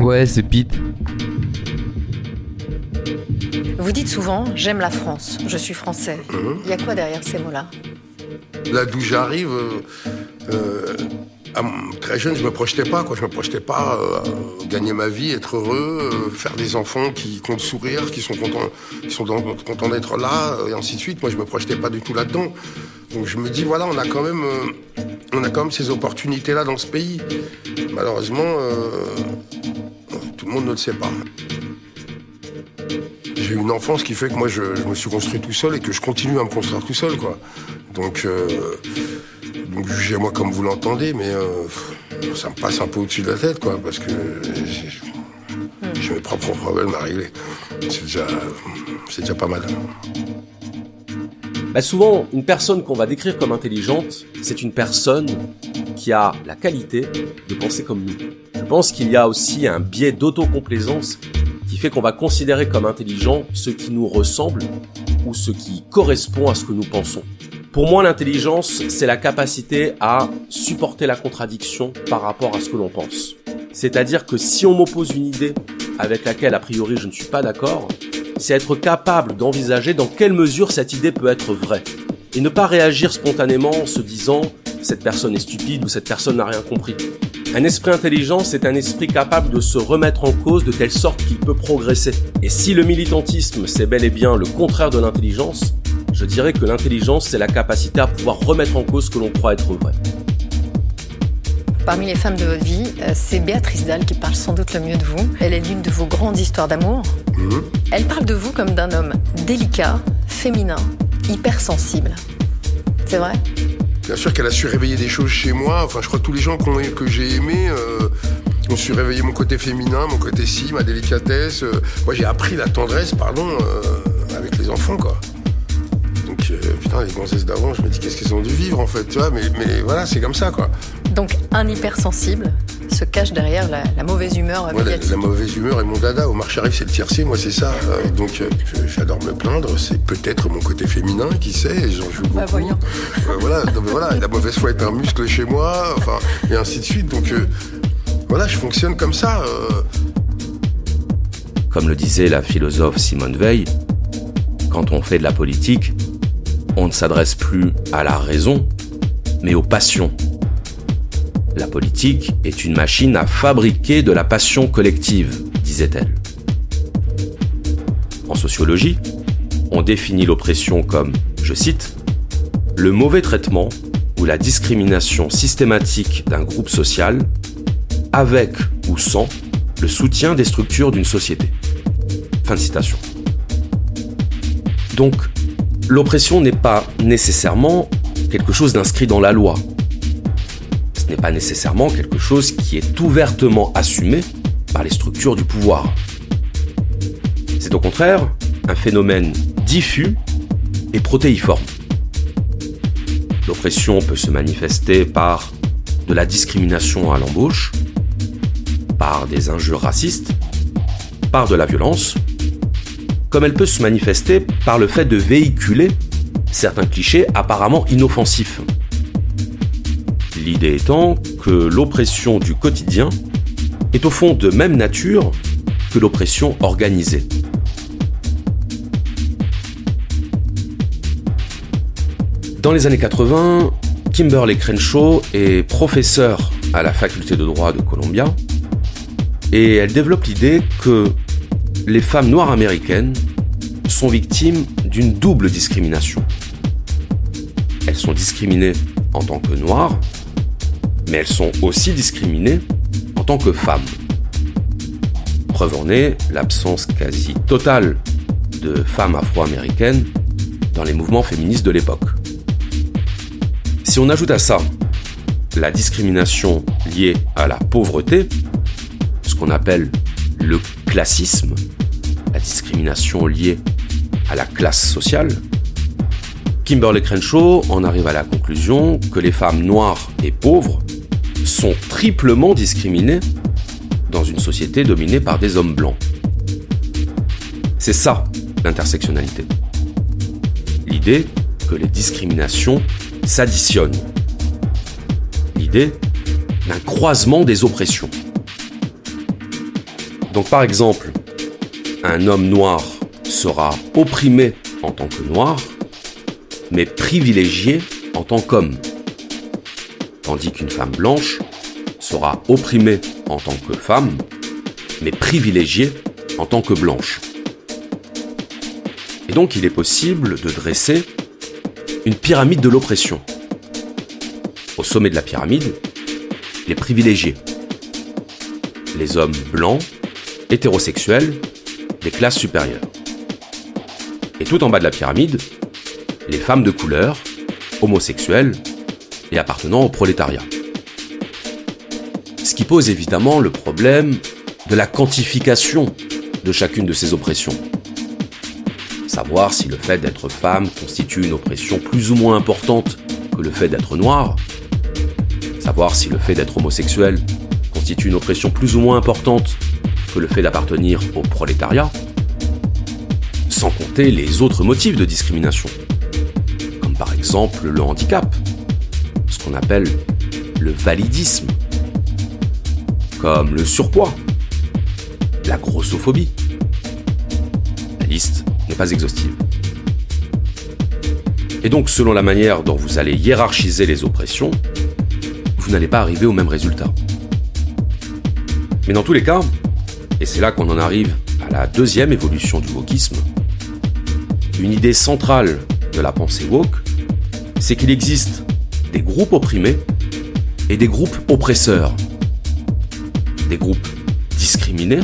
Ouais, c'est Pete. Vous dites souvent j'aime la France, je suis français. Mhm. Il y a quoi derrière ces mots-là Là d'où j'arrive, euh, euh, très jeune, je me projetais pas, quoi. Je me projetais pas euh, à gagner ma vie, être heureux, euh, faire des enfants qui comptent sourire, qui sont contents, qui sont dans- contents d'être là, et ainsi de suite. Moi, je me projetais pas du tout là-dedans. Donc je me dis, voilà, on a quand même, euh, on a quand même ces opportunités-là dans ce pays. Malheureusement, euh, monde ne le sait pas. J'ai eu une enfance qui fait que moi, je, me suis construit tout seul et que je continue à me construire tout seul, quoi. Donc, euh, jugez-moi comme vous l'entendez, mais euh, ça me passe un peu au-dessus de la tête, quoi, parce que j'ai j'ai mes propres problèmes à régler. C'est déjà, c'est déjà pas mal. Bah souvent, une personne qu'on va décrire comme intelligente, c'est une personne qui a la qualité de penser comme nous. Je pense qu'il y a aussi un biais d'autocomplaisance qui fait qu'on va considérer comme intelligent ce qui nous ressemble ou ce qui correspond à ce que nous pensons. Pour moi, l'intelligence, c'est la capacité à supporter la contradiction par rapport à ce que l'on pense. C'est-à-dire que si on m'oppose une idée avec laquelle a priori je ne suis pas d'accord, c'est être capable d'envisager dans quelle mesure cette idée peut être vraie. Et ne pas réagir spontanément en se disant cette personne est stupide ou cette personne n'a rien compris. Un esprit intelligent, c'est un esprit capable de se remettre en cause de telle sorte qu'il peut progresser. Et si le militantisme, c'est bel et bien le contraire de l'intelligence, je dirais que l'intelligence, c'est la capacité à pouvoir remettre en cause ce que l'on croit être vrai. Parmi les femmes de votre vie, euh, c'est Béatrice Dalle qui parle sans doute le mieux de vous. Elle est l'une de vos grandes histoires d'amour. Mhm. Elle parle de vous comme d'un homme délicat, féminin, hypersensible. C'est vrai? Bien sûr qu'elle a su réveiller des choses chez moi. Enfin, je crois que tous les gens que j'ai aimés euh, ont su réveiller mon côté féminin, mon côté si, ma délicatesse. euh. moi, j'ai appris la tendresse, pardon, euh, avec les enfants, quoi. Donc, putain, les gonzesses d'avant, je me dis qu'est-ce qu'elles ont dû vivre, en fait, tu vois. Mais, mais voilà, c'est comme ça, quoi. Donc un hypersensible se cache derrière la, la mauvaise humeur Moi, la, mauvaise humeur est mon dada. Au marché arrive, c'est le tiercé, moi, c'est ça. Euh, donc, euh, j'adore me plaindre. C'est peut-être mon côté féminin, qui sait, j'en joue beaucoup. Bah, voyons. Euh, voilà, voilà, la mauvaise foi est un muscle chez moi, enfin, et ainsi de suite. Donc, euh, voilà, je fonctionne comme ça. euh. Comme le disait la philosophe Simone Veil, quand on fait de la politique, on ne s'adresse plus à la raison, mais aux passions. La politique est une machine à fabriquer de la passion collective, disait-elle. En sociologie, on définit l'oppression comme, je cite, le mauvais traitement ou la discrimination systématique d'un groupe social avec ou sans le soutien des structures d'une société. Fin de citation. Donc, l'oppression n'est pas nécessairement quelque chose d'inscrit dans la loi. Ce n'est pas nécessairement quelque chose qui est ouvertement assumé par les structures du pouvoir. C'est au contraire un phénomène diffus et protéiforme. L'oppression peut se manifester par de la discrimination à l'embauche, par des injures racistes, par de la violence, comme elle peut se manifester par le fait de véhiculer certains clichés apparemment inoffensifs. L'idée étant que l'oppression du quotidien est au fond de même nature que l'oppression organisée. Dans les années 80, Kimberly Crenshaw est professeure à la faculté de droit de Columbia et elle développe l'idée que les femmes noires américaines sont victimes d'une double discrimination. Elles sont discriminées en tant que noires, mais elles sont aussi discriminées en tant que femmes. Preuve en est l'absence quasi totale de femmes afro-américaines dans les mouvements féministes de l'époque. Si on ajoute à ça la discrimination liée à la pauvreté, ce qu'on appelle le classisme, la discrimination liée à la classe sociale, Kimberly Crenshaw en arrive à la conclusion que les femmes noires et pauvres sont triplement discriminées dans une société dominée par des hommes blancs. C'est ça l'intersectionnalité. L'idée que les discriminations s'additionnent. L'idée d'un croisement des oppressions. Donc par exemple, un homme noir sera opprimé en tant que noir, mais privilégié en tant qu'homme. Tandis qu'une femme blanche sera opprimée en tant que femme, mais privilégiée en tant que blanche. Et donc il est possible de dresser une pyramide de l'oppression. Au sommet de la pyramide, les privilégiés. Les hommes blancs, hétérosexuels, des classes supérieures. Et tout en bas de la pyramide, les femmes de couleur, homosexuelles et appartenant au prolétariat. Ce qui pose évidemment le problème de la quantification de chacune de ces oppressions. Savoir si le fait d'être femme constitue une oppression plus ou moins importante que le fait d'être noir. Savoir si le fait d'être homosexuel constitue une oppression plus ou moins importante que le fait d'appartenir au prolétariat. Sans compter les autres motifs de discrimination, comme par exemple le handicap, ce qu'on appelle le validisme, comme le surpoids, la grossophobie. La liste n'est pas exhaustive. Et donc, selon la manière dont vous allez hiérarchiser les oppressions, vous n'allez pas arriver au même résultat. Mais dans tous les cas, et c'est là qu'on en arrive à la deuxième évolution du wokisme, une idée centrale de la pensée woke, c'est qu'il existe des groupes opprimés et des groupes oppresseurs. Des groupes discriminés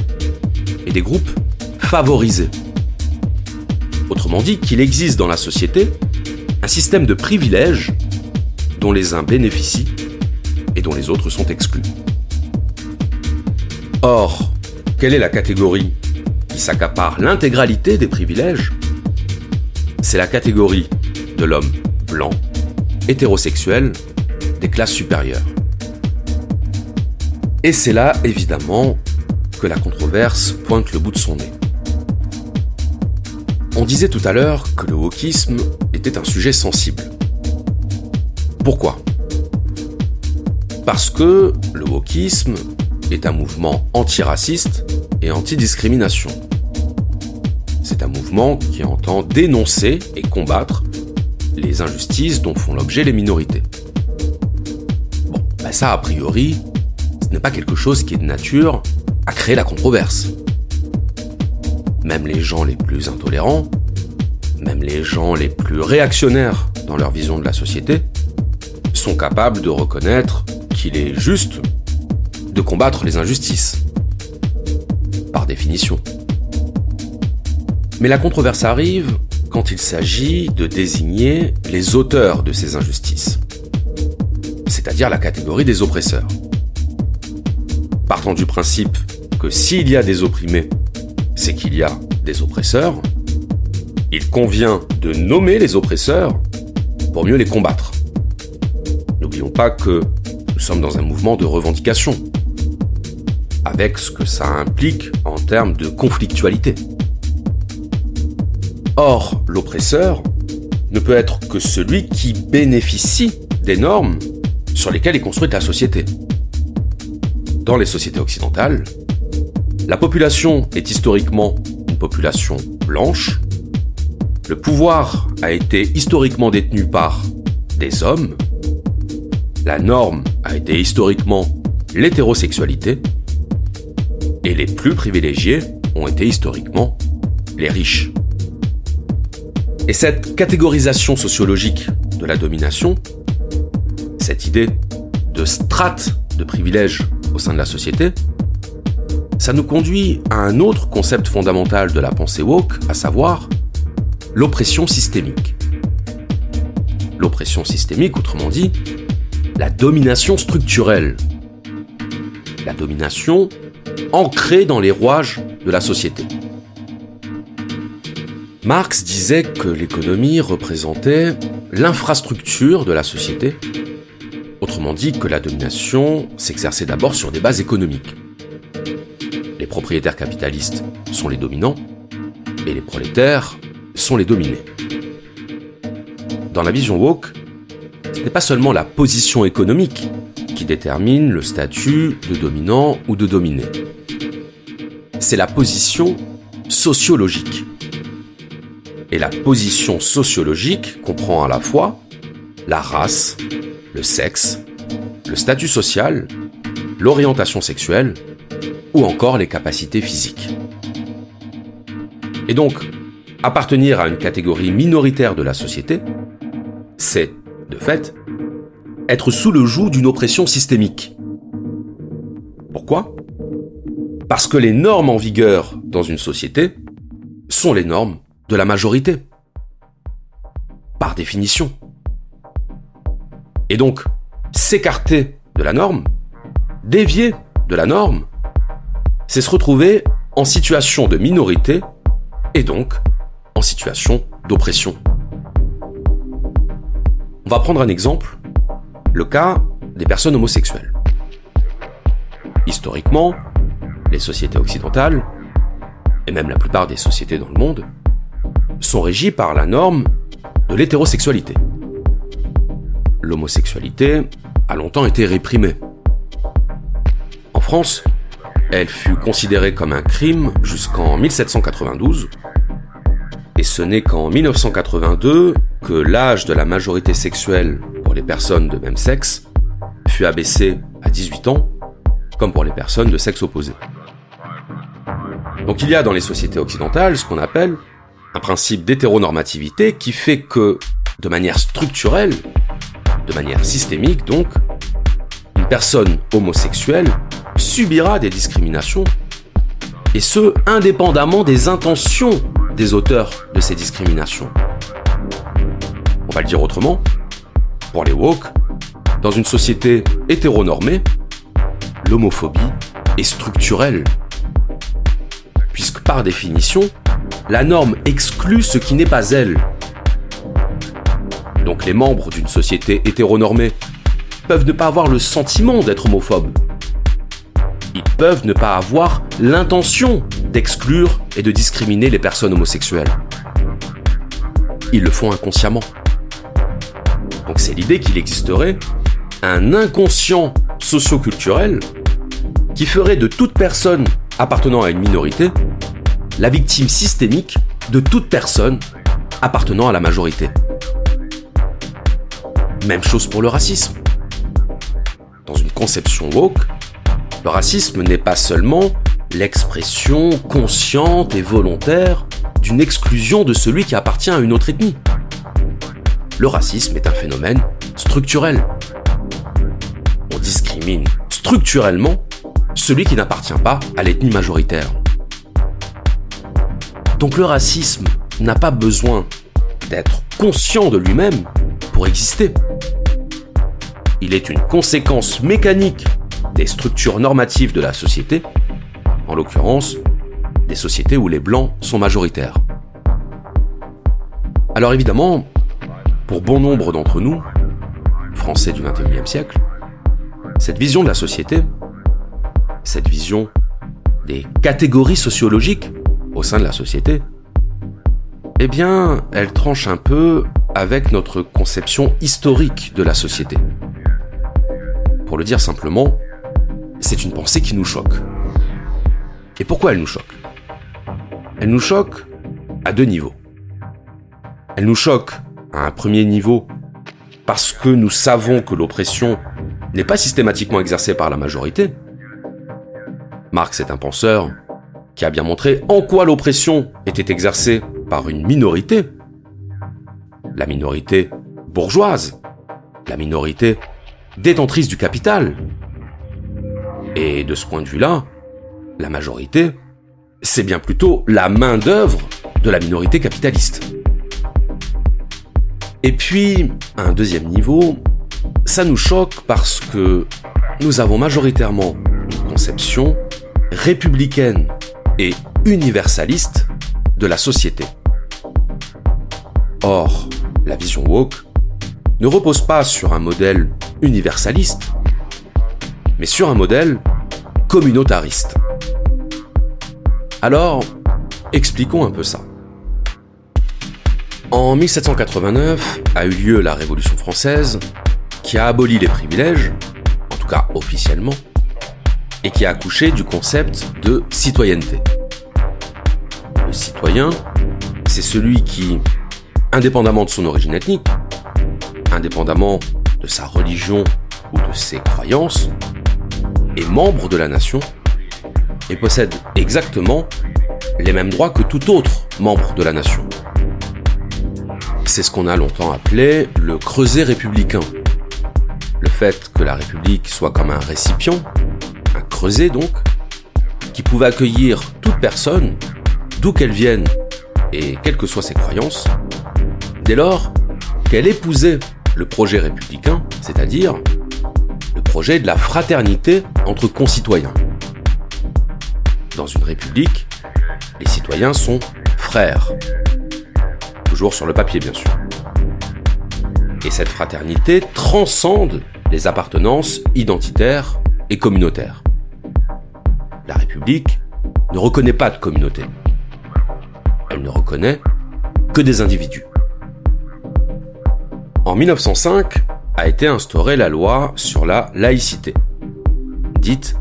et des groupes favorisés. Autrement dit, qu'il existe dans la société un système de privilèges dont les uns bénéficient et dont les autres sont exclus. Or, quelle est la catégorie qui s'accapare l'intégralité des privilèges? C'est la catégorie de l'homme blanc, hétérosexuel, des classes supérieures. Et c'est là, évidemment, que la controverse pointe le bout de son nez. On disait tout à l'heure que le wokisme était un sujet sensible. Pourquoi? Parce que le wokisme est un mouvement antiraciste et anti-discrimination. C'est un mouvement qui entend dénoncer et combattre les injustices dont font l'objet les minorités. Bon, bah ça a priori, ce n'est pas quelque chose qui est de nature à créer la controverse. Même les gens les plus intolérants, même les gens les plus réactionnaires dans leur vision de la société, sont capables de reconnaître qu'il est juste de combattre les injustices. Par définition. Mais la controverse arrive quand il s'agit de désigner les auteurs de ces injustices, c'est-à-dire la catégorie des oppresseurs. Partant du principe que s'il y a des opprimés, c'est qu'il y a des oppresseurs, il convient de nommer les oppresseurs pour mieux les combattre. N'oublions pas que nous sommes dans un mouvement de revendication, avec ce que ça implique en termes de conflictualité. Or, l'oppresseur ne peut être que celui qui bénéficie des normes sur lesquelles est construite la société. Dans les sociétés occidentales, la population est historiquement une population blanche. Le pouvoir a été historiquement détenu par des hommes. La norme a été historiquement l'hétérosexualité. Et les plus privilégiés ont été historiquement les riches. Et cette catégorisation sociologique de la domination, cette idée de strate de privilèges au sein de la société, ça nous conduit à un autre concept fondamental de la pensée woke, à savoir l'oppression systémique. L'oppression systémique, autrement dit, la domination structurelle. La domination ancrée dans les rouages de la société. Marx disait que l'économie représentait l'infrastructure de la société, autrement dit que la domination s'exerçait d'abord sur des bases économiques les propriétaires capitalistes sont les dominants et les prolétaires sont les dominés. Dans la vision woke, ce n'est pas seulement la position économique qui détermine le statut de dominant ou de dominé. c'est la position sociologique. Et la position sociologique comprend à la fois la race, le sexe, le statut social, l'orientation sexuelle ou encore les capacités physiques. Et donc, appartenir à une catégorie minoritaire de la société, c'est, de fait, être sous le joug d'une oppression systémique. Pourquoi? Parce que les normes en vigueur dans une société sont les normes de la majorité. Par définition. Et donc, s'écarter de la norme, dévier de la norme, c'est se retrouver en situation de minorité et donc en situation d'oppression. On va prendre un exemple, le cas des personnes homosexuelles. Historiquement, les sociétés occidentales, et même la plupart des sociétés dans le monde, sont régies par la norme de l'hétérosexualité. L'homosexualité a longtemps été réprimée. En France, elle fut considérée comme un crime jusqu'en 1792, et ce n'est qu'en 1982 que l'âge de la majorité sexuelle les personnes de même sexe fut abaissé à 18 ans, comme pour les personnes de sexe opposé. Donc il y a dans les sociétés occidentales ce qu'on appelle un principe d'hétéronormativité qui fait que, de manière structurelle, de manière systémique donc, une personne homosexuelle subira des discriminations, et ce, indépendamment des intentions des auteurs de ces discriminations. On va le dire autrement, pour les woke, dans une société hétéronormée, l'homophobie est structurelle. Puisque par définition, la norme exclut ce qui n'est pas elle. Donc les membres d'une société hétéronormée peuvent ne pas avoir le sentiment d'être homophobes. Ils peuvent ne pas avoir l'intention d'exclure et de discriminer les personnes homosexuelles. Ils le font inconsciemment. Donc c'est l'idée qu'il existerait un inconscient socioculturel qui ferait de toute personne appartenant à une minorité la victime systémique de toute personne appartenant à la majorité. Même chose pour le racisme. Dans une conception woke, le racisme n'est pas seulement l'expression consciente et volontaire d'une exclusion de celui qui appartient à une autre ethnie. Le racisme est un phénomène structurel. On discrimine structurellement celui qui n'appartient pas à l'ethnie majoritaire. Donc le racisme n'a pas besoin d'être conscient de lui-même pour exister. Il est une conséquence mécanique des structures normatives de la société, en l'occurrence des sociétés où les blancs sont majoritaires. Alors évidemment, pour bon nombre d'entre nous, Français du XXIe siècle, cette vision de la société, cette vision des catégories sociologiques au sein de la société, eh bien, elle tranche un peu avec notre conception historique de la société. Pour le dire simplement, c'est une pensée qui nous choque. Et pourquoi elle nous choque? Elle nous choque à deux niveaux. Elle nous choque un premier niveau parce que nous savons que l'oppression n'est pas systématiquement exercée par la majorité. Marx est un penseur qui a bien montré en quoi l'oppression était exercée par une minorité. La minorité bourgeoise, la minorité détentrice du capital. Et de ce point de vue-là, la majorité, c'est bien plutôt la main-d'œuvre de la minorité capitaliste. Et puis, à un deuxième niveau, ça nous choque parce que nous avons majoritairement une conception républicaine et universaliste de la société. Or, la vision woke ne repose pas sur un modèle universaliste, mais sur un modèle communautariste. Alors, expliquons un peu ça. En 1789 a eu lieu la Révolution française, qui a aboli les privilèges, en tout cas officiellement, et qui a accouché du concept de citoyenneté. citoyen, c'est celui qui, indépendamment de son origine ethnique, indépendamment de sa religion ou de ses croyances, est membre de la nation et possède exactement les mêmes droits que tout autre membre de la nation. C'est ce qu'on a longtemps appelé le creuset républicain. Le fait que la République soit comme un récipient, un creuset donc, qui pouvait accueillir toute personne, d'où qu'elle vienne et quelles que soient ses croyances, dès lors qu'elle épousait le projet républicain, c'est-à-dire le projet de la fraternité entre concitoyens. Dans une république, les citoyens sont frères. Toujours sur le papier, bien sûr. Et cette fraternité transcende les appartenances identitaires et communautaires. La République ne reconnaît pas de communauté. Elle ne reconnaît que des individus. En 1905 a été instaurée la loi sur la laïcité, dite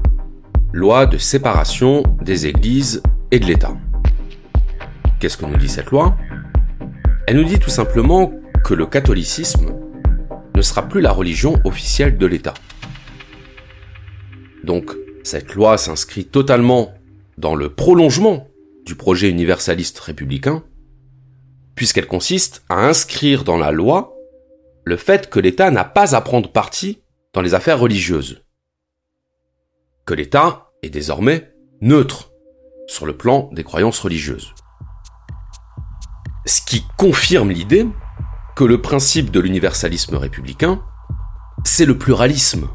loi de séparation des églises et de l'État. Qu'est-ce que nous dit cette loi? Elle nous dit tout simplement que le catholicisme ne sera plus la religion officielle de l'État. Donc, cette loi s'inscrit totalement dans le prolongement du projet universaliste républicain, puisqu'elle consiste à inscrire dans la loi le fait que l'État n'a pas à prendre parti dans les affaires religieuses. Que l'État est désormais neutre sur le plan des croyances religieuses. Ce qui confirme l'idée que le principe de l'universalisme républicain, c'est le pluralisme.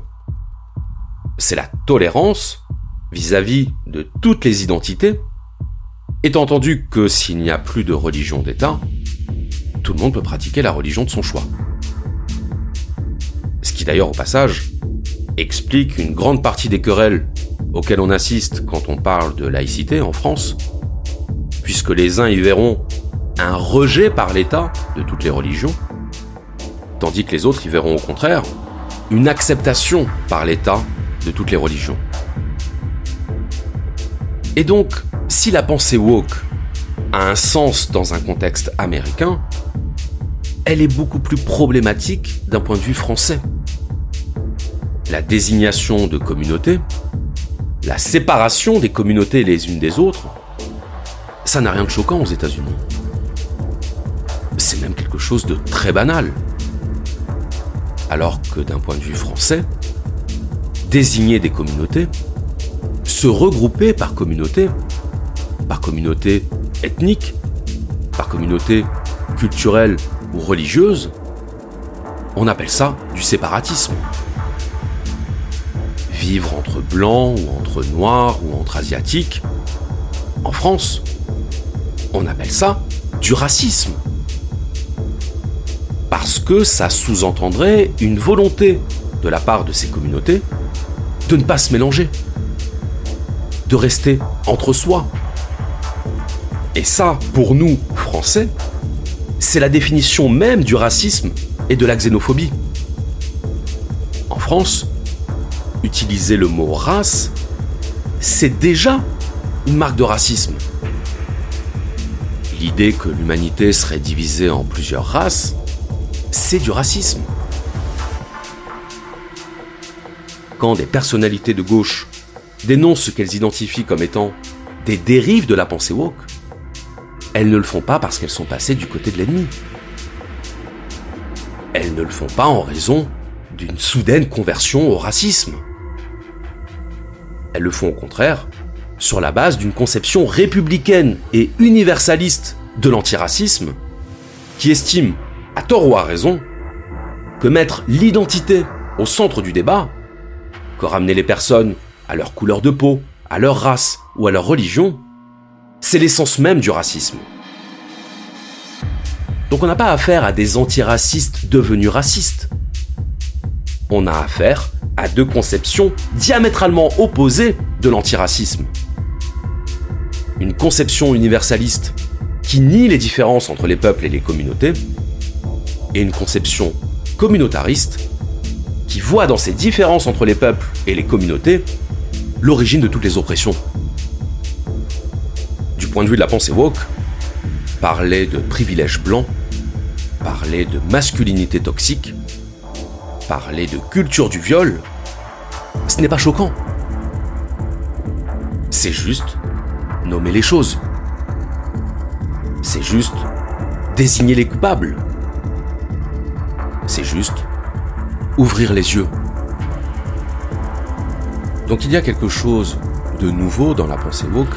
C'est la tolérance vis-à-vis de toutes les identités, étant entendu que s'il n'y a plus de religion d'État, tout le monde peut pratiquer la religion de son choix. Ce qui d'ailleurs au passage explique une grande partie des querelles auxquelles on assiste quand on parle de laïcité en France, puisque les uns y verront un rejet par l'État de toutes les religions, tandis que les autres y verront au contraire une acceptation par l'État de toutes les religions. Et donc, si la pensée woke a un sens dans un contexte américain, elle est beaucoup plus problématique d'un point de vue français. La désignation de communautés, la séparation des communautés les unes des autres, ça n'a rien de choquant aux États-Unis. Même quelque chose de très banal. Alors que d'un point de vue français, désigner des communautés, se regrouper par communauté, par communauté ethnique, par communauté culturelle ou religieuse, on appelle ça du séparatisme. Vivre entre blancs ou entre noirs ou entre asiatiques, en France, on appelle ça du racisme. Parce que ça sous-entendrait une volonté de la part de ces communautés de ne pas se mélanger, de rester entre soi. Et ça, pour nous, Français, c'est la définition même du racisme et de la xénophobie. En France, utiliser le mot race, c'est déjà une marque de racisme. L'idée que l'humanité serait divisée en plusieurs races, du racisme. Quand des personnalités de gauche dénoncent ce qu'elles identifient comme étant des dérives de la pensée woke, elles ne le font pas parce qu'elles sont passées du côté de l'ennemi. Elles ne le font pas en raison d'une soudaine conversion au racisme. Elles le font au contraire sur la base d'une conception républicaine et universaliste de l'antiracisme qui estime, à tort ou à raison, que mettre l'identité au centre du débat, que ramener les personnes à leur couleur de peau, à leur race ou à leur religion, c'est l'essence même du racisme. Donc on n'a pas affaire à des antiracistes devenus racistes. On a affaire à deux conceptions diamétralement opposées de l'antiracisme. Une conception universaliste qui nie les différences entre les peuples et les communautés, et une conception communautariste qui voit dans ces différences entre les peuples et les communautés l'origine de toutes les oppressions point de vue de la pensée woke, parler de privilèges blancs, parler de masculinité toxique, parler de culture du viol, ce n'est pas choquant. C'est juste nommer les choses. C'est juste désigner les coupables. C'est juste ouvrir les yeux. Donc il y a quelque chose de nouveau dans la pensée woke,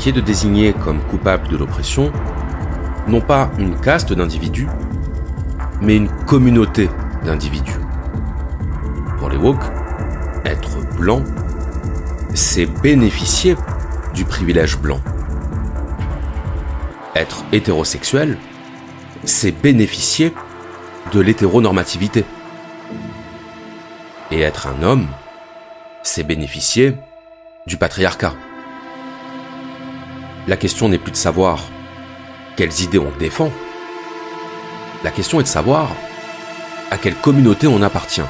qui est de désigner comme coupable de l'oppression non pas une caste d'individus, mais une communauté d'individus. Pour les woke, être blanc, c'est bénéficier du privilège blanc. Être hétérosexuel, c'est bénéficier de l'hétéronormativité. Et être un homme, c'est bénéficier du patriarcat. La question n'est plus de savoir quelles idées on défend. La question est de savoir à quelle communauté on appartient.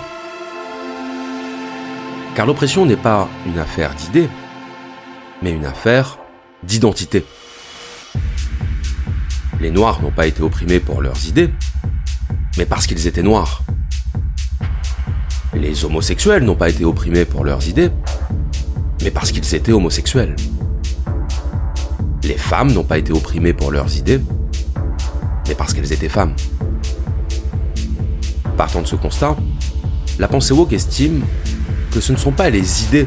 Car l'oppression n'est pas une affaire d'idées, mais une affaire d'identité. Les Noirs n'ont pas été opprimés pour leurs idées, mais parce qu'ils étaient noirs. Les homosexuels n'ont pas été opprimés pour leurs idées, mais parce qu'ils étaient homosexuels. Les femmes n'ont pas été opprimées pour leurs idées, mais parce qu'elles étaient femmes. Partant de ce constat, la pensée woke estime que ce ne sont pas les idées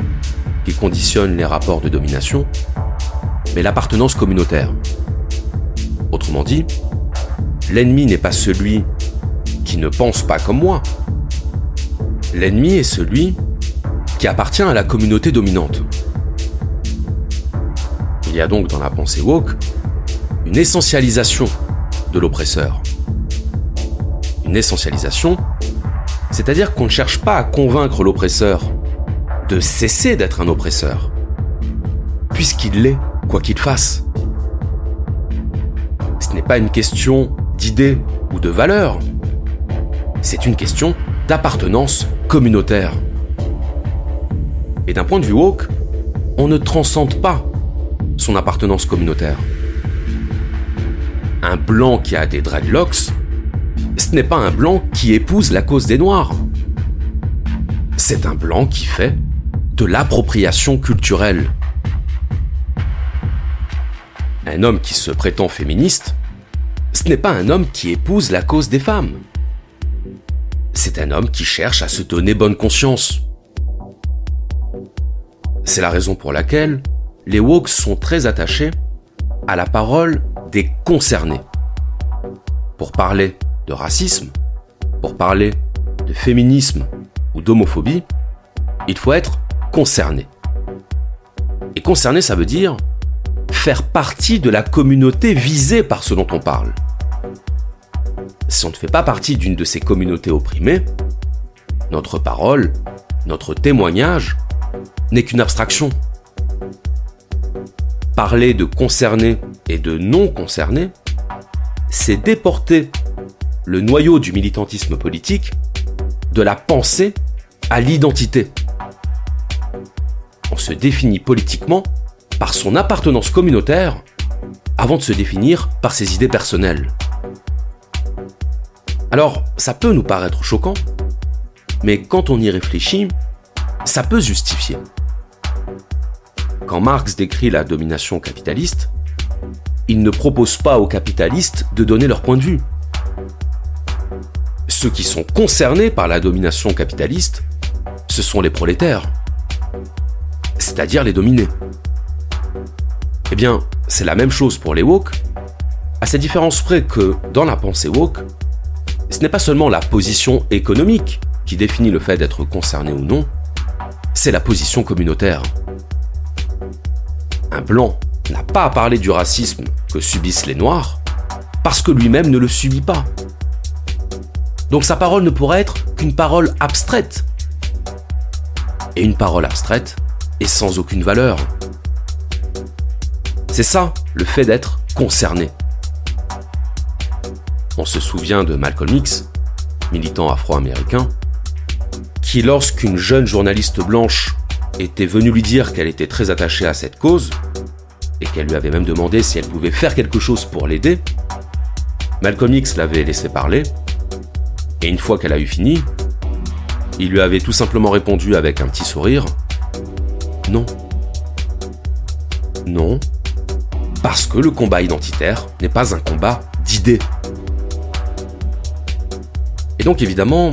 qui conditionnent les rapports de domination, mais l'appartenance communautaire. Autrement dit, l'ennemi n'est pas celui qui ne pense pas comme moi. L'ennemi est celui qui appartient à la communauté dominante. Il y a donc dans la pensée woke une essentialisation de l'oppresseur. Une essentialisation, c'est-à-dire qu'on ne cherche pas à convaincre l'oppresseur de cesser d'être un oppresseur, puisqu'il l'est, quoi qu'il fasse. Ce n'est pas une question d'idée ou de valeur, c'est une question d'appartenance communautaire. Et d'un point de vue woke, on ne transcende pas son appartenance communautaire. Un blanc qui a des dreadlocks, ce n'est pas un blanc qui épouse la cause des noirs. C'est un blanc qui fait de l'appropriation culturelle. Un homme qui se prétend féministe, ce n'est pas un homme qui épouse la cause des femmes. C'est un homme qui cherche à se donner bonne conscience. C'est la raison pour laquelle les woke sont très attachés à la parole des concernés. Pour parler de racisme, pour parler de féminisme ou d'homophobie, il faut être concerné. Et concerné, ça veut dire faire partie de la communauté visée par ce dont on parle. Si on ne fait pas partie d'une de ces communautés opprimées, notre parole, notre témoignage n'est qu'une abstraction. Parler de concernés et de non concernés, c'est déporter le noyau du militantisme politique de la pensée à l'identité. On se définit politiquement par son appartenance communautaire avant de se définir par ses idées personnelles. Alors, ça peut nous paraître choquant, mais quand on y réfléchit, ça peut justifier. Quand Marx décrit la domination capitaliste, il ne propose pas aux capitalistes de donner leur point de vue. Ceux qui sont concernés par la domination capitaliste, ce sont les prolétaires, c'est-à-dire les dominés. Eh bien, c'est la même chose pour les woke, à cette différence près que, dans la pensée woke, ce n'est pas seulement la position économique qui définit le fait d'être concerné ou non, c'est la position communautaire. Un blanc n'a pas à parler du racisme que subissent les noirs parce que lui-même ne le subit pas. Donc sa parole ne pourrait être qu'une parole abstraite. Et une parole abstraite est sans aucune valeur. C'est ça le fait d'être concerné. On se souvient de Malcolm X, militant afro-américain, qui lorsqu'une jeune journaliste blanche était venue lui dire qu'elle était très attachée à cette cause, et qu'elle lui avait même demandé si elle pouvait faire quelque chose pour l'aider, Malcolm X l'avait laissé parler, et une fois qu'elle a eu fini, il lui avait tout simplement répondu avec un petit sourire Non. Non. Parce que le combat identitaire n'est pas un combat d'idées. Et donc évidemment,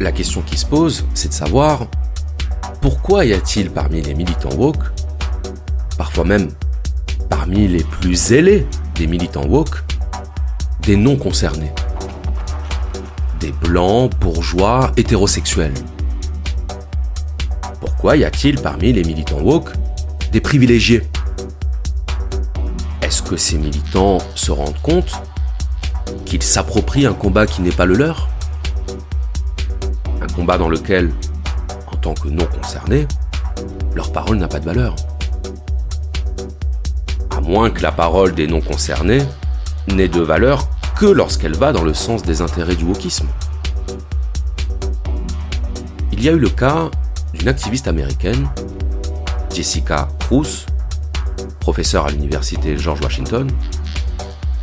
la question qui se pose, c'est de savoir pourquoi y a-t-il parmi les militants woke, parfois même parmi les plus zélés des militants woke, des non concernés Des blancs, bourgeois, hétérosexuels. Pourquoi y a-t-il parmi les militants woke des privilégiés? Est-ce que ces militants se rendent compte qu'ils s'approprient un combat qui n'est pas le leur? Dans lequel, en tant que non concernés, leur parole n'a pas de valeur à moins que la parole des non concernés n'ait de valeur que lorsqu'elle va dans le sens des intérêts du wokisme. Il y a eu le cas d'une activiste américaine, Jessica Cruz, professeure à l'université George Washington,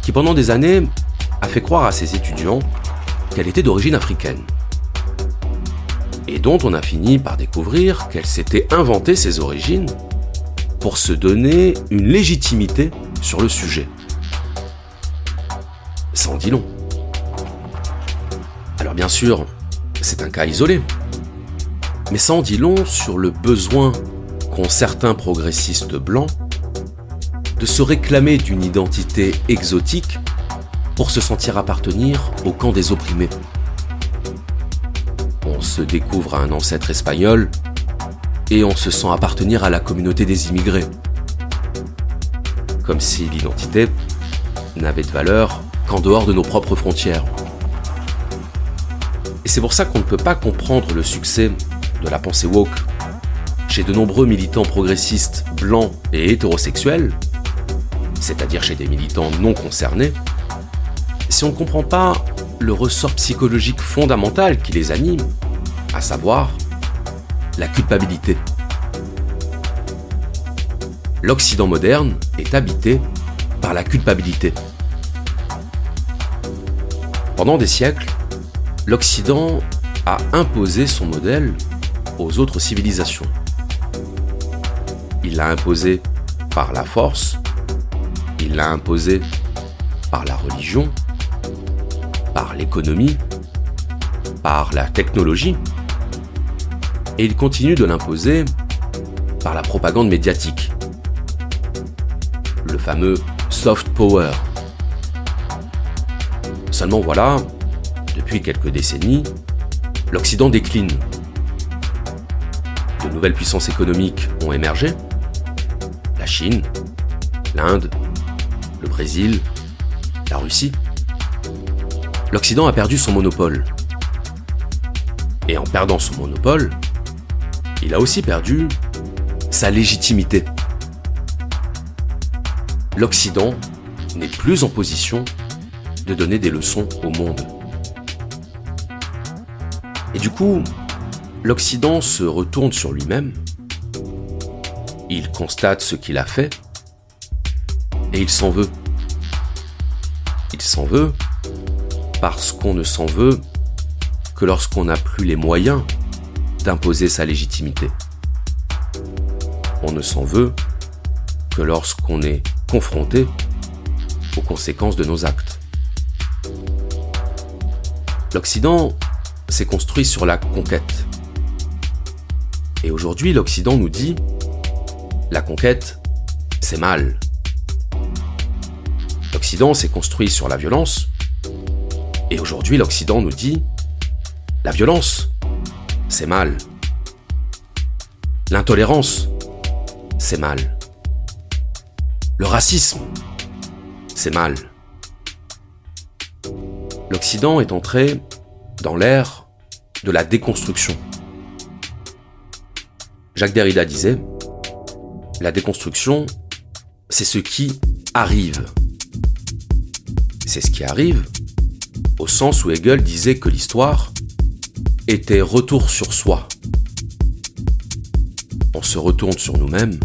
qui pendant des années a fait croire à ses étudiants qu'elle était d'origine africaine. Et dont on a fini par découvrir qu'elle s'était inventé ses origines pour se donner une légitimité sur le sujet. Ça en dit long. Alors bien sûr, c'est un cas isolé, mais ça en dit long sur le besoin qu'ont certains progressistes blancs de se réclamer d'une identité exotique pour se sentir appartenir au camp des opprimés. On se découvre un ancêtre espagnol et on se sent appartenir à la communauté des immigrés. Comme si l'identité n'avait de valeur qu'en dehors de nos propres frontières. Et c'est pour ça qu'on ne peut pas comprendre le succès de la pensée woke chez de nombreux militants progressistes blancs et hétérosexuels, c'est-à-dire chez des militants non concernés, si on ne comprend pas le ressort psychologique fondamental qui les anime, à savoir la culpabilité. L'Occident moderne est habité par la culpabilité. Pendant des siècles, l'Occident a imposé son modèle aux autres civilisations. Il l'a imposé par la force, il l'a imposé par la religion, par l'économie, par la technologie, et il continue de l'imposer par la propagande médiatique. Le fameux soft power. Seulement voilà, depuis quelques décennies, l'Occident décline. De nouvelles puissances économiques ont émergé. La Chine, l'Inde, le Brésil, la Russie. L'Occident a perdu son monopole. Et en perdant son monopole, il a aussi perdu sa légitimité. L'Occident n'est plus en position de donner des leçons au monde. Et du coup, l'Occident se retourne sur lui-même, il constate ce qu'il a fait, et il s'en veut. Il s'en veut parce qu'on ne s'en veut que lorsqu'on n'a plus les moyens d'imposer sa légitimité. On ne s'en veut que lorsqu'on est confronté aux conséquences de nos actes. L'Occident s'est construit sur la conquête. Et aujourd'hui, l'Occident nous dit, la conquête, c'est mal. L'Occident s'est construit sur la violence. Et aujourd'hui, l'Occident nous dit, la violence, c'est mal. L'intolérance, c'est mal. Le racisme, c'est mal. L'Occident est entré dans l'ère de la déconstruction. Jacques Derrida disait, la déconstruction, c'est ce qui arrive. C'est ce qui arrive au sens où Hegel disait que l'histoire, était retour sur soi. On se retourne sur nous-mêmes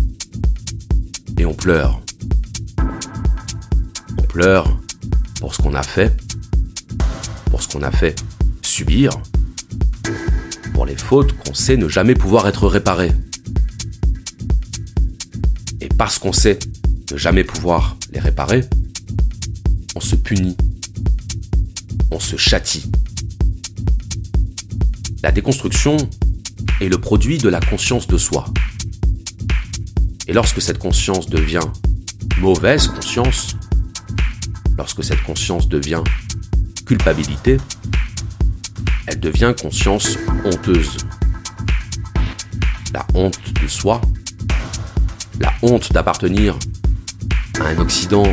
et on pleure. pleure pour ce qu'on a fait, pour ce qu'on a fait subir, pour les fautes qu'on sait ne jamais pouvoir être réparées. Et parce qu'on sait ne jamais pouvoir les réparer, on se punit, on se châtie. La déconstruction est le produit de la conscience de soi. Et lorsque cette conscience devient mauvaise conscience, lorsque cette conscience devient culpabilité, elle devient conscience honteuse. La honte de soi, la honte d'appartenir à un Occident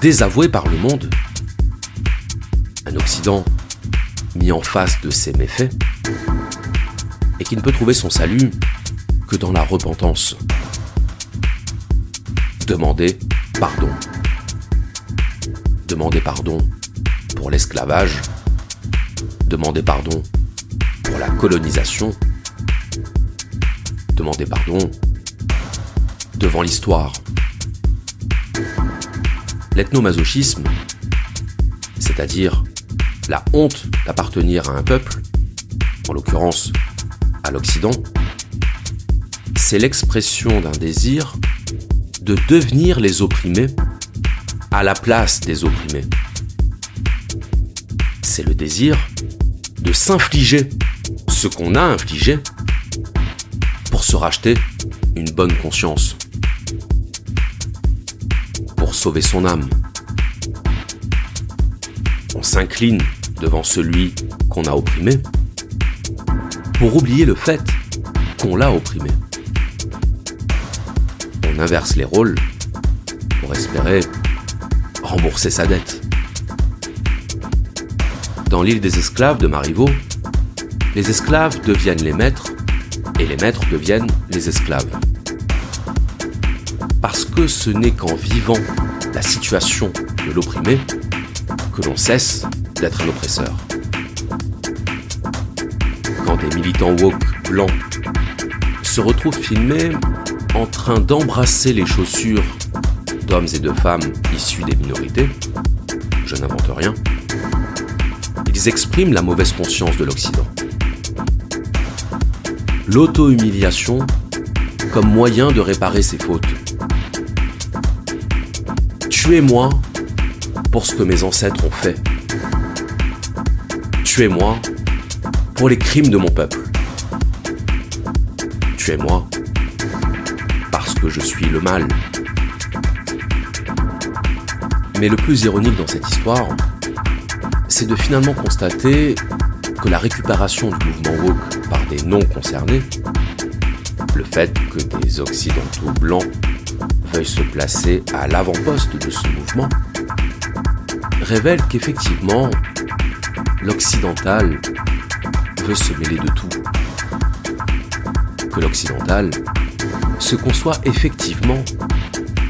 désavoué par le monde, un Occident mis en face de ses méfaits, et qui ne peut trouver son salut que dans la repentance. Demander pardon. Demander pardon pour l'esclavage. Demander pardon pour la colonisation. Demander pardon devant l'histoire. L'ethnomasochisme, c'est-à-dire la honte d'appartenir à un peuple, en l'occurrence l'Occident, c'est l'expression d'un désir de devenir les opprimés à la place des opprimés. C'est le désir de s'infliger ce qu'on a infligé pour se racheter une bonne conscience, pour sauver son âme. On s'incline devant celui qu'on a opprimé pour oublier le fait qu'on l'a opprimé. On inverse les rôles pour espérer rembourser sa dette. Dans l'île des esclaves de Marivaux, les esclaves deviennent les maîtres et les maîtres deviennent les esclaves. Parce que ce n'est qu'en vivant la situation de l'opprimé que l'on cesse d'être un oppresseur des militants woke blancs se retrouvent filmés en train d'embrasser les chaussures d'hommes et de femmes issus des minorités, je n'invente rien, ils expriment la mauvaise conscience de l'Occident. L'auto-humiliation comme moyen de réparer ses fautes. Tuez-moi pour ce que mes ancêtres ont fait. Tuez-moi les crimes de mon peuple. Tuez-moi parce que je suis le mal. Mais le plus ironique dans cette histoire, c'est de finalement constater que la récupération du mouvement woke par des non concernés, le fait que des occidentaux blancs veuillent se placer à l'avant-poste de ce mouvement, révèle qu'effectivement, l'occidental se mêler de tout. Que l'occidental se conçoit effectivement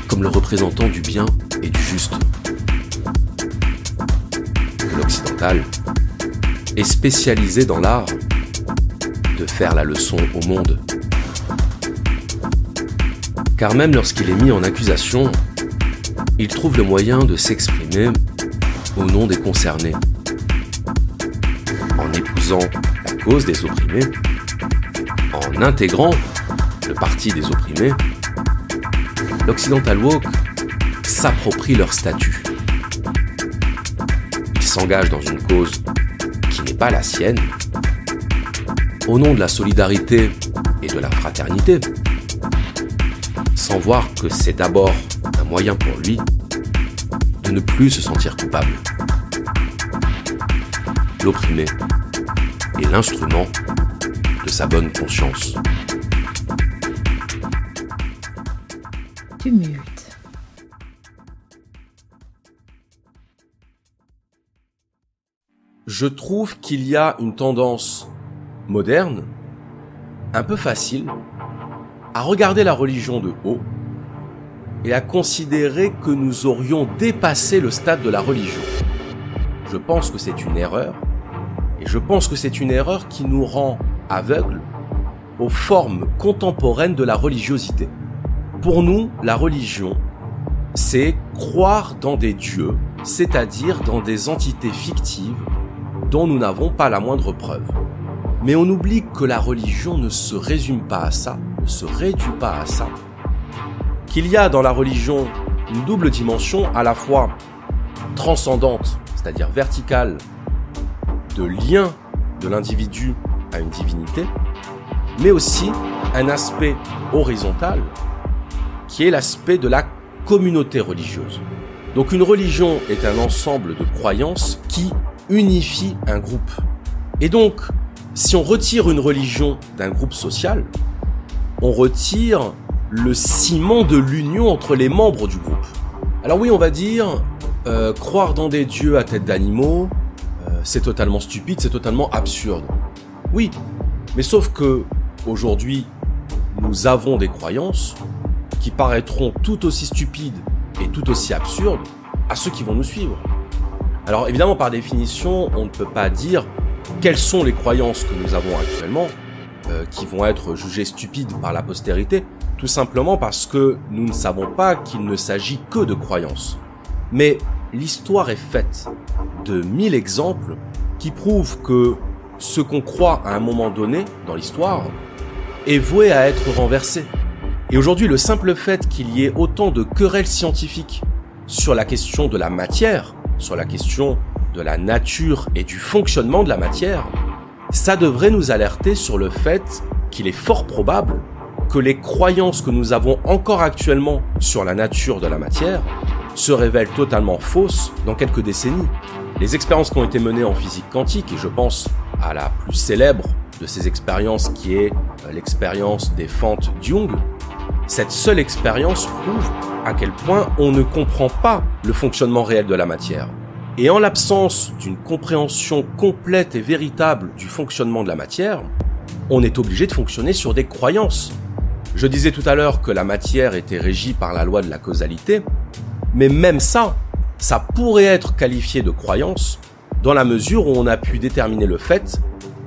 comme le représentant du bien et du juste. Que l'occidental est spécialisé dans l'art de faire la leçon au monde. Car même lorsqu'il est mis en accusation, il trouve le moyen de s'exprimer au nom des concernés, en épousant cause des opprimés, en intégrant le parti des opprimés, l'Occidental Walk s'approprie leur statut. Il s'engage dans une cause qui n'est pas la sienne, au nom de la solidarité et de la fraternité, sans voir que c'est d'abord un moyen pour lui de ne plus se sentir coupable. L'opprimé l'instrument de sa bonne conscience. Tumulte. Je trouve qu'il y a une tendance moderne, un peu facile, à regarder la religion de haut et à considérer que nous aurions dépassé le stade de la religion. Je pense que c'est une erreur et je pense que c'est une erreur qui nous rend aveugles aux formes contemporaines de la religiosité. Pour nous, la religion c'est croire dans des dieux, c'est-à-dire dans des entités fictives dont nous n'avons pas la moindre preuve. Mais on oublie que la religion ne se résume pas à ça, ne se réduit pas à ça, qu'il y a dans la religion une double dimension à la fois transcendante, c'est-à-dire verticale, de lien de l'individu à une divinité, mais aussi un aspect horizontal qui est l'aspect de la communauté religieuse. Donc une religion est un ensemble de croyances qui unifie un groupe. Et donc, si on retire une religion d'un groupe social, on retire le ciment de l'union entre les membres du groupe. Alors oui, on va dire, euh, croire dans des dieux à tête d'animaux, c'est totalement stupide, c'est totalement absurde. Oui, mais sauf que aujourd'hui, nous avons des croyances qui paraîtront tout aussi stupides et tout aussi absurdes à ceux qui vont nous suivre. Alors évidemment, par définition, on ne peut pas dire quelles sont les croyances que nous avons actuellement euh, qui vont être jugées stupides par la postérité, tout simplement parce que nous ne savons pas qu'il ne s'agit que de croyances. Mais l'histoire est faite de mille exemples qui prouvent que ce qu'on croit à un moment donné dans l'histoire est voué à être renversé. Et aujourd'hui, le simple fait qu'il y ait autant de querelles scientifiques sur la question de la matière, sur la question de la nature et du fonctionnement de la matière, ça devrait nous alerter sur le fait qu'il est fort probable que les croyances que nous avons encore actuellement sur la nature de la matière se révèlent totalement fausses dans quelques décennies. Les expériences qui ont été menées en physique quantique, et je pense à la plus célèbre de ces expériences qui est euh, l'expérience des fentes Jung, cette seule expérience prouve à quel point on ne comprend pas le fonctionnement réel de la matière. Et en l'absence d'une compréhension complète et véritable du fonctionnement de la matière, on est obligé de fonctionner sur des croyances. Je disais tout à l'heure que la matière était régie par la loi de la causalité, mais même ça, ça pourrait être qualifié de croyance dans la mesure où on a pu déterminer le fait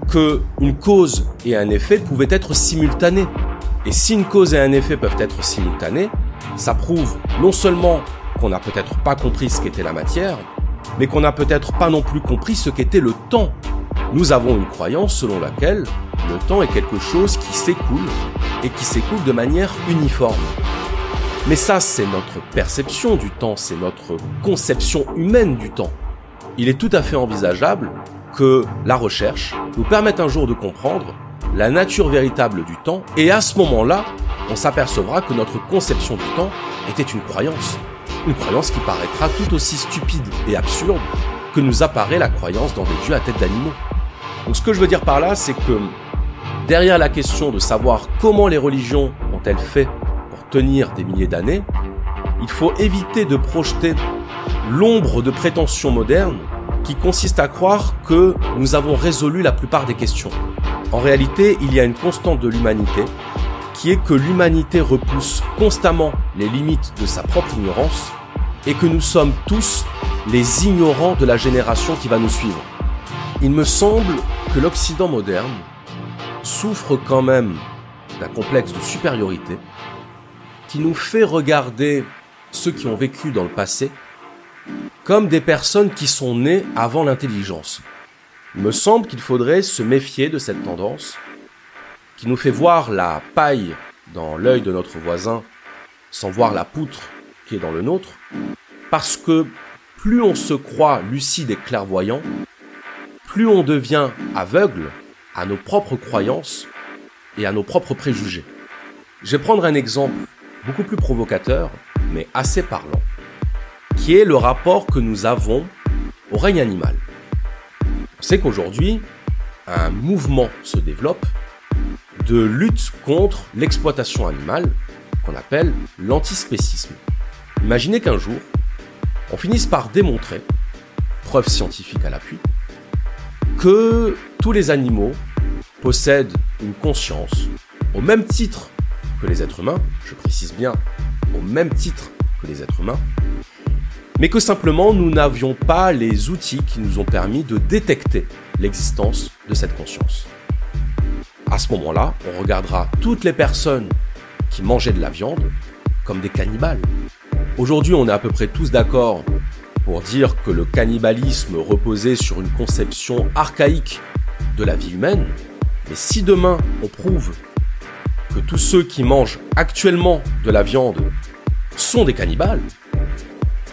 que une cause et un effet pouvaient être simultanés. Et si une cause et un effet peuvent être simultanés, ça prouve non seulement qu'on n'a peut-être pas compris ce qu'était la matière, mais qu'on n'a peut-être pas non plus compris ce qu'était le temps. Nous avons une croyance selon laquelle le temps est quelque chose qui s'écoule et qui s'écoule de manière uniforme. Mais ça, c'est notre perception du temps, c'est notre conception humaine du temps. Il est tout à fait envisageable que la recherche nous permette un jour de comprendre la nature véritable du temps et à ce moment-là, on s'apercevra que notre conception du temps était une croyance. Une croyance qui paraîtra tout aussi stupide et absurde que nous apparaît la croyance dans des dieux à tête d'animaux. Donc ce que je veux dire par là, c'est que derrière la question de savoir comment les religions ont-elles fait tenir des milliers d'années, il faut éviter de projeter l'ombre de prétentions modernes qui consiste à croire que nous avons résolu la plupart des questions. En réalité, il y a une constante de l'humanité qui est que l'humanité repousse constamment les limites de sa propre ignorance et que nous sommes tous les ignorants de la génération qui va nous suivre. Il me semble que l'Occident moderne souffre quand même d'un complexe de supériorité qui nous fait regarder ceux qui ont vécu dans le passé comme des personnes qui sont nées avant l'intelligence. Il me semble qu'il faudrait se méfier de cette tendance qui nous fait voir la paille dans l'œil de notre voisin sans voir la poutre qui est dans le nôtre, parce que plus on se croit lucide et clairvoyant, plus on devient aveugle à nos propres croyances et à nos propres préjugés. Je vais prendre un exemple beaucoup plus provocateur, mais assez parlant, qui est le rapport que nous avons au règne animal. On sait qu'aujourd'hui, un mouvement se développe de lutte contre l'exploitation animale qu'on appelle l'antispécisme. Imaginez qu'un jour, on finisse par démontrer, preuve scientifique à l'appui, que tous les animaux possèdent une conscience au même titre que les êtres humains, je précise bien au même titre que les êtres humains, mais que simplement nous n'avions pas les outils qui nous ont permis de détecter l'existence de cette conscience. À ce moment-là, on regardera toutes les personnes qui mangeaient de la viande comme des cannibales. Aujourd'hui, on est à peu près tous d'accord pour dire que le cannibalisme reposait sur une conception archaïque de la vie humaine. Mais si demain on prouve que tous ceux qui mangent actuellement de la viande sont des cannibales,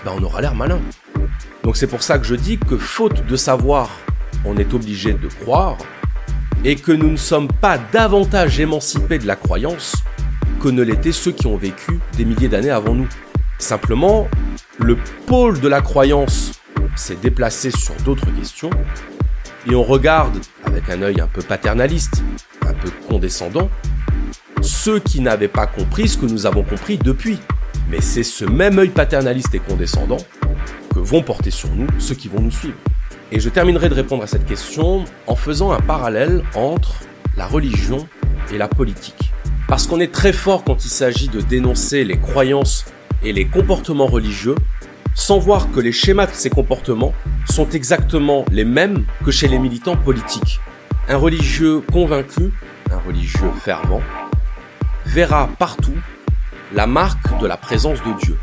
ben on aura l'air malin. Donc c'est pour ça que je dis que faute de savoir, on est obligé de croire, et que nous ne sommes pas davantage émancipés de la croyance que ne l'étaient ceux qui ont vécu des milliers d'années avant nous. Simplement, le pôle de la croyance s'est déplacé sur d'autres questions, et on regarde avec un œil un peu paternaliste, un peu condescendant, ceux qui n'avaient pas compris ce que nous avons compris depuis. Mais c'est ce même œil paternaliste et condescendant que vont porter sur nous ceux qui vont nous suivre. Et je terminerai de répondre à cette question en faisant un parallèle entre la religion et la politique. Parce qu'on est très fort quand il s'agit de dénoncer les croyances et les comportements religieux, sans voir que les schémas de ces comportements sont exactement les mêmes que chez les militants politiques. Un religieux convaincu, un religieux fervent, verra partout la marque de la présence de Dieu.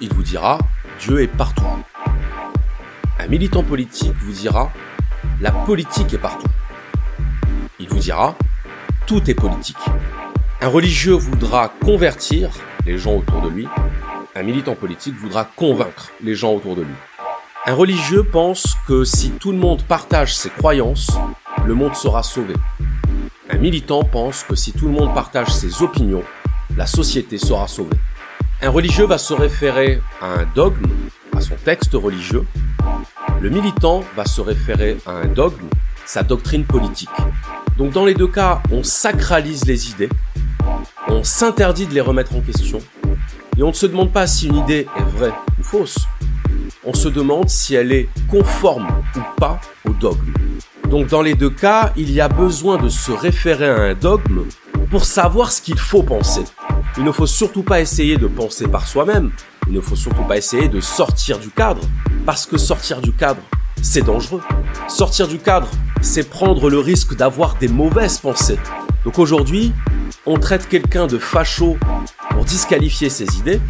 Il vous dira, Dieu est partout. Un militant politique vous dira, la politique est partout. Il vous dira, tout est politique. Un religieux voudra convertir les gens autour de lui. Un militant politique voudra convaincre les gens autour de lui. Un religieux pense que si tout le monde partage ses croyances, le monde sera sauvé. Un militant pense que si tout le monde partage ses opinions, la société sera sauvée. Un religieux va se référer à un dogme, à son texte religieux. Le militant va se référer à un dogme, sa doctrine politique. Donc dans les deux cas, on sacralise les idées, on s'interdit de les remettre en question, et on ne se demande pas si une idée est vraie ou fausse, on se demande si elle est conforme ou pas au dogme. Donc dans les deux cas, il y a besoin de se référer à un dogme pour savoir ce qu'il faut penser. Il ne faut surtout pas essayer de penser par soi-même. Il ne faut surtout pas essayer de sortir du cadre. Parce que sortir du cadre, c'est dangereux. Sortir du cadre, c'est prendre le risque d'avoir des mauvaises pensées. Donc aujourd'hui, on traite quelqu'un de facho pour disqualifier ses idées,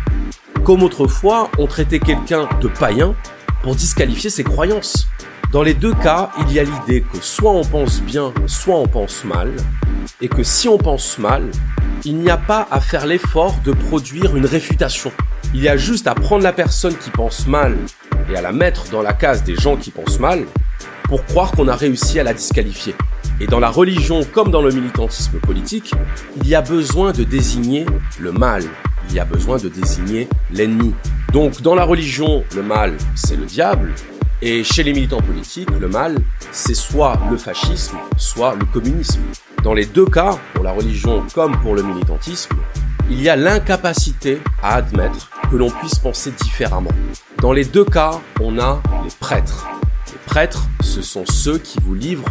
comme autrefois on traitait quelqu'un de païen pour disqualifier ses croyances. Dans les deux cas, il y a l'idée que soit on pense bien, soit on pense mal, et que si on pense mal, il n'y a pas à faire l'effort de produire une réfutation. Il y a juste à prendre la personne qui pense mal et à la mettre dans la case des gens qui pensent mal pour croire qu'on a réussi à la disqualifier. Et dans la religion comme dans le militantisme politique, il y a besoin de désigner le mal, il y a besoin de désigner l'ennemi. Donc dans la religion, le mal, c'est le diable, et chez les militants politiques, le mal, c'est soit le fascisme, soit le communisme. Dans les deux cas, pour la religion comme pour le militantisme, il y a l'incapacité à admettre que l'on puisse penser différemment. Dans les deux cas, on a les prêtres. Les prêtres, ce sont ceux qui vous livrent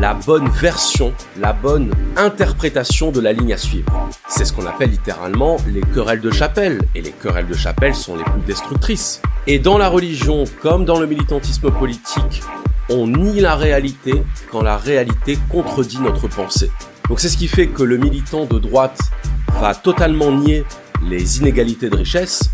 la bonne version, la bonne interprétation de la ligne à suivre. C'est ce qu'on appelle littéralement les querelles de chapelle, et les querelles de chapelle sont les plus destructrices. Et dans la religion, comme dans le militantisme politique, on nie la réalité quand la réalité contredit notre pensée. Donc c'est ce qui fait que le militant de droite va totalement nier les inégalités de richesse,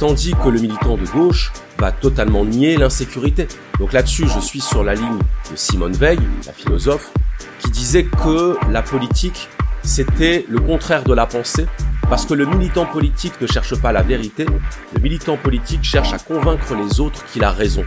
tandis que le militant de gauche va totalement nier l'insécurité. Donc là-dessus, je suis sur la ligne de Simone Veil, la philosophe, qui disait que la politique, c'était le contraire de la pensée, parce que le militant politique ne cherche pas la vérité, le militant politique cherche à convaincre les autres qu'il a raison.